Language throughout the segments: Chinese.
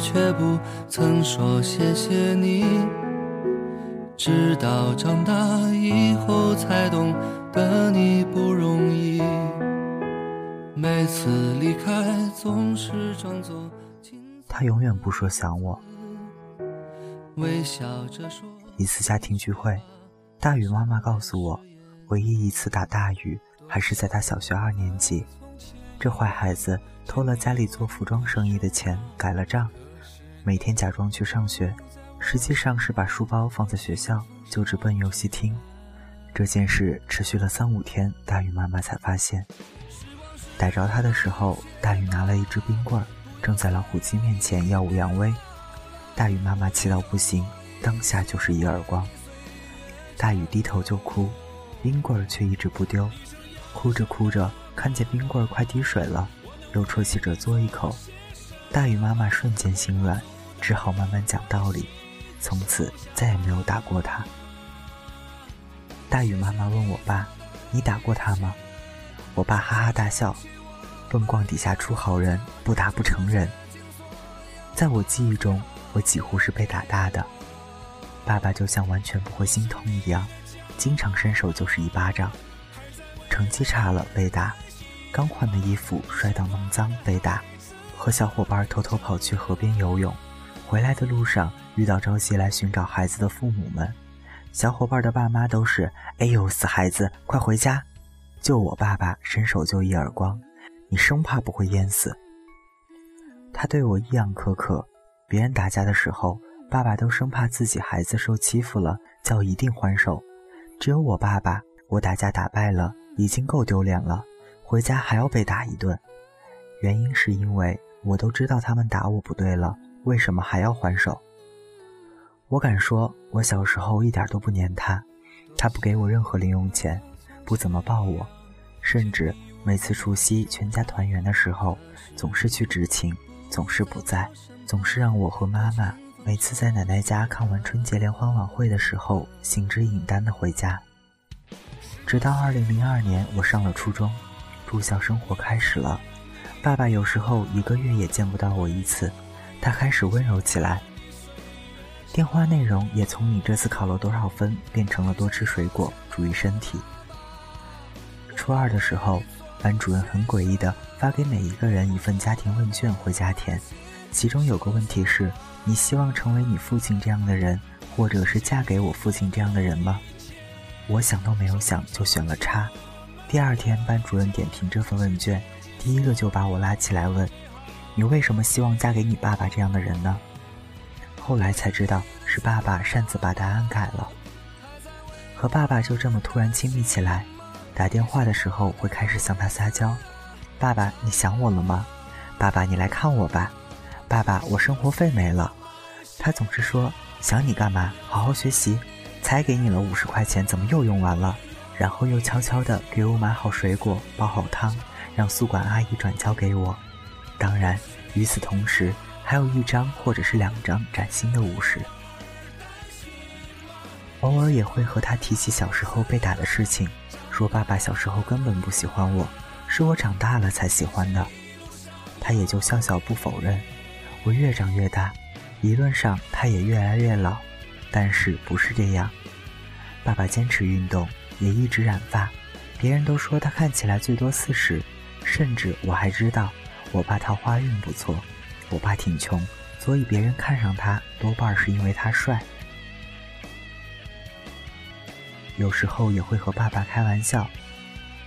却不曾说谢谢你。直到长大以后才懂得你不容易。每次离开总是装作他永远不说想我。微笑着说。一次家庭聚会，大雨妈妈告诉我，唯一一次打大雨还是在她小学二年级。这坏孩子偷了家里做服装生意的钱，改了账，每天假装去上学，实际上是把书包放在学校，就直奔游戏厅。这件事持续了三五天，大宇妈妈才发现。逮着他的时候，大宇拿了一支冰棍，正在老虎机面前耀武扬威。大宇妈妈气到不行，当下就是一耳光。大宇低头就哭，冰棍儿却一直不丢，哭着哭着。看见冰棍快滴水了，又啜泣着嘬一口，大宇妈妈瞬间心软，只好慢慢讲道理，从此再也没有打过他。大宇妈妈问我爸：“你打过他吗？”我爸哈哈大笑：“棍棒底下出好人，不打不成人。”在我记忆中，我几乎是被打大的，爸爸就像完全不会心痛一样，经常伸手就是一巴掌。成绩差了被打。刚换的衣服摔到弄脏被打，和小伙伴偷偷跑去河边游泳，回来的路上遇到着急来寻找孩子的父母们，小伙伴的爸妈都是“哎呦死孩子，快回家！”就我爸爸伸手就一耳光，你生怕不会淹死。他对我异样苛刻，别人打架的时候，爸爸都生怕自己孩子受欺负了，叫一定还手，只有我爸爸，我打架打败了，已经够丢脸了。回家还要被打一顿，原因是因为我都知道他们打我不对了，为什么还要还手？我敢说，我小时候一点都不黏他，他不给我任何零用钱，不怎么抱我，甚至每次除夕全家团圆的时候，总是去执勤，总是不在，总是让我和妈妈每次在奶奶家看完春节联欢晚会的时候，行之影单的回家。直到二零零二年，我上了初中。住校生活开始了，爸爸有时候一个月也见不到我一次，他开始温柔起来。电话内容也从“你这次考了多少分”变成了“多吃水果，注意身体”。初二的时候，班主任很诡异的发给每一个人一份家庭问卷回家填，其中有个问题是：你希望成为你父亲这样的人，或者是嫁给我父亲这样的人吗？我想都没有想就选了叉。第二天，班主任点评这份问卷，第一个就把我拉起来问：“你为什么希望嫁给你爸爸这样的人呢？”后来才知道是爸爸擅自把答案改了。和爸爸就这么突然亲密起来，打电话的时候会开始向他撒娇：“爸爸，你想我了吗？爸爸，你来看我吧。爸爸，我生活费没了。”他总是说：“想你干嘛？好好学习。才给你了五十块钱，怎么又用完了？”然后又悄悄地给我买好水果，煲好汤，让宿管阿姨转交给我。当然，与此同时，还有一张或者是两张崭新的五十。偶尔也会和他提起小时候被打的事情，说爸爸小时候根本不喜欢我，是我长大了才喜欢的。他也就笑笑不否认。我越长越大，理论上他也越来越老，但是不是这样。爸爸坚持运动。也一直染发，别人都说他看起来最多四十，甚至我还知道，我爸桃花运不错。我爸挺穷，所以别人看上他多半是因为他帅。有时候也会和爸爸开玩笑，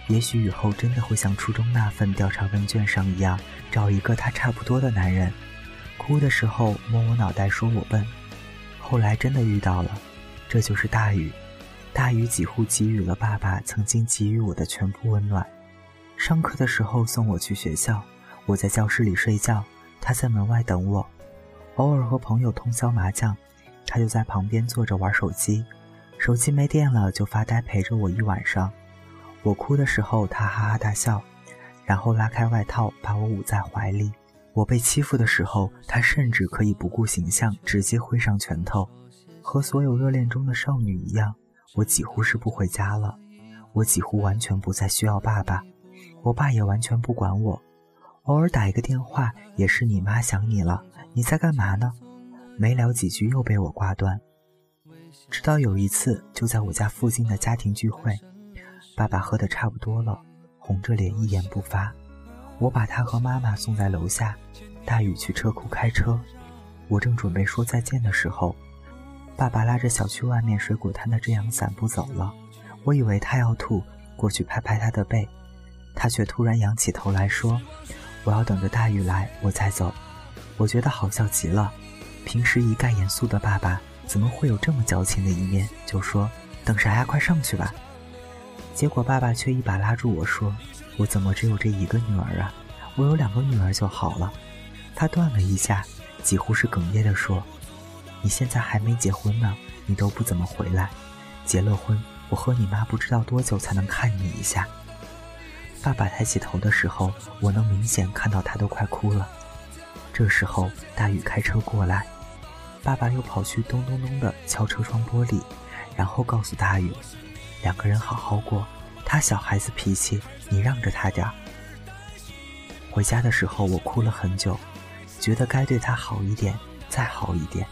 也许以后真的会像初中那份调查问卷上一样，找一个他差不多的男人。哭的时候摸我脑袋说我笨，后来真的遇到了，这就是大雨。大雨几乎给予了爸爸曾经给予我的全部温暖。上课的时候送我去学校，我在教室里睡觉，他在门外等我。偶尔和朋友通宵麻将，他就在旁边坐着玩手机。手机没电了就发呆陪着我一晚上。我哭的时候他哈哈大笑，然后拉开外套把我捂在怀里。我被欺负的时候，他甚至可以不顾形象直接挥上拳头。和所有热恋中的少女一样。我几乎是不回家了，我几乎完全不再需要爸爸，我爸也完全不管我，偶尔打一个电话也是你妈想你了，你在干嘛呢？”没聊几句又被我挂断。直到有一次，就在我家附近的家庭聚会，爸爸喝得差不多了，红着脸一言不发。我把他和妈妈送在楼下，大雨去车库开车。我正准备说再见的时候，爸爸拉着小区外面水果摊的遮阳伞不走了。我以为他要吐，过去拍拍他的背，他却突然仰起头来说：“我要等着大雨来，我再走。”我觉得好笑极了。平时一概严肃的爸爸，怎么会有这么矫情的一面？就说：“等啥呀，快上去吧。”结果爸爸却一把拉住我说。我怎么只有这一个女儿啊？我有两个女儿就好了。他断了一下，几乎是哽咽地说：“你现在还没结婚呢，你都不怎么回来。结了婚，我和你妈不知道多久才能看你一下。”爸爸抬起头的时候，我能明显看到他都快哭了。这时候，大雨开车过来，爸爸又跑去咚咚咚地敲车窗玻璃，然后告诉大雨：“两个人好好过。”他小孩子脾气，你让着他点儿。回家的时候，我哭了很久，觉得该对他好一点，再好一点。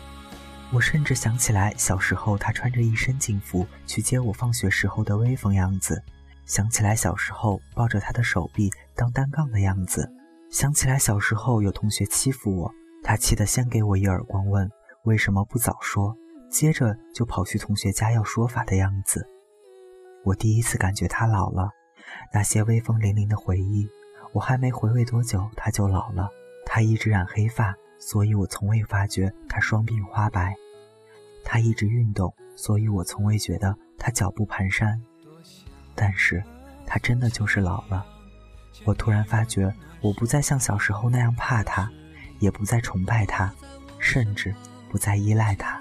我甚至想起来小时候他穿着一身警服去接我放学时候的威风样子，想起来小时候抱着他的手臂当单杠的样子，想起来小时候有同学欺负我，他气得先给我一耳光，问为什么不早说，接着就跑去同学家要说法的样子。我第一次感觉他老了，那些威风凛凛的回忆，我还没回味多久，他就老了。他一直染黑发，所以我从未发觉他双鬓花白；他一直运动，所以我从未觉得他脚步蹒跚。但是，他真的就是老了。我突然发觉，我不再像小时候那样怕他，也不再崇拜他，甚至不再依赖他。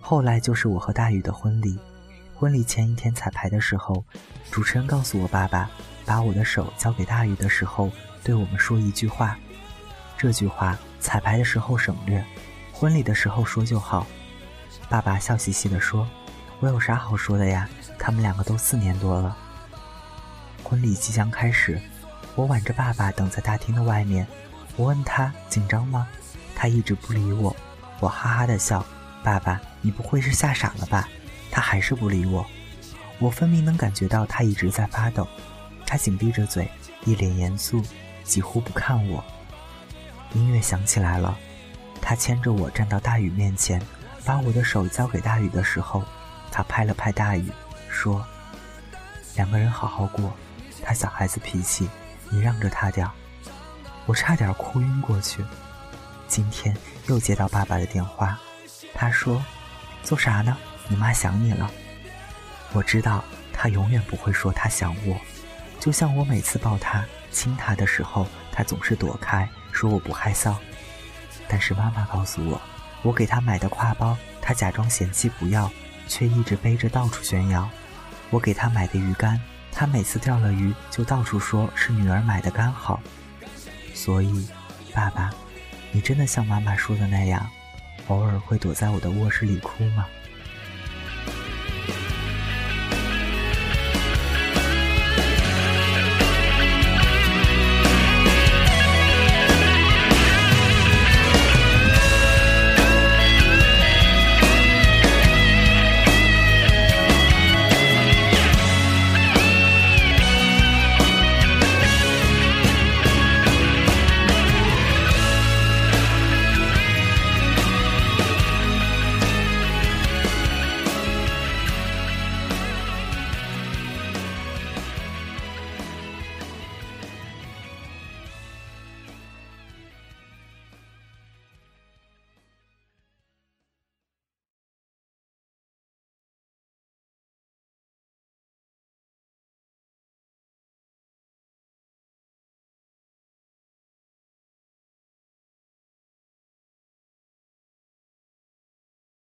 后来就是我和大宇的婚礼。婚礼前一天彩排的时候，主持人告诉我，爸爸把我的手交给大宇的时候，对我们说一句话。这句话彩排的时候省略，婚礼的时候说就好。爸爸笑嘻嘻地说：“我有啥好说的呀？他们两个都四年多了。”婚礼即将开始，我挽着爸爸等在大厅的外面。我问他紧张吗？他一直不理我。我哈哈的笑：“爸爸，你不会是吓傻了吧？”他还是不理我，我分明能感觉到他一直在发抖。他紧闭着嘴，一脸严肃，几乎不看我。音乐响起来了，他牵着我站到大雨面前，把我的手交给大雨的时候，他拍了拍大雨，说：“两个人好好过。他小孩子脾气，你让着他点儿。”我差点哭晕过去。今天又接到爸爸的电话，他说：“做啥呢？”你妈想你了，我知道她永远不会说她想我，就像我每次抱她亲她的时候，她总是躲开，说我不害臊。但是妈妈告诉我，我给她买的挎包，她假装嫌弃不要，却一直背着到处炫耀。我给她买的鱼竿，她每次钓了鱼就到处说是女儿买的刚好。所以，爸爸，你真的像妈妈说的那样，偶尔会躲在我的卧室里哭吗？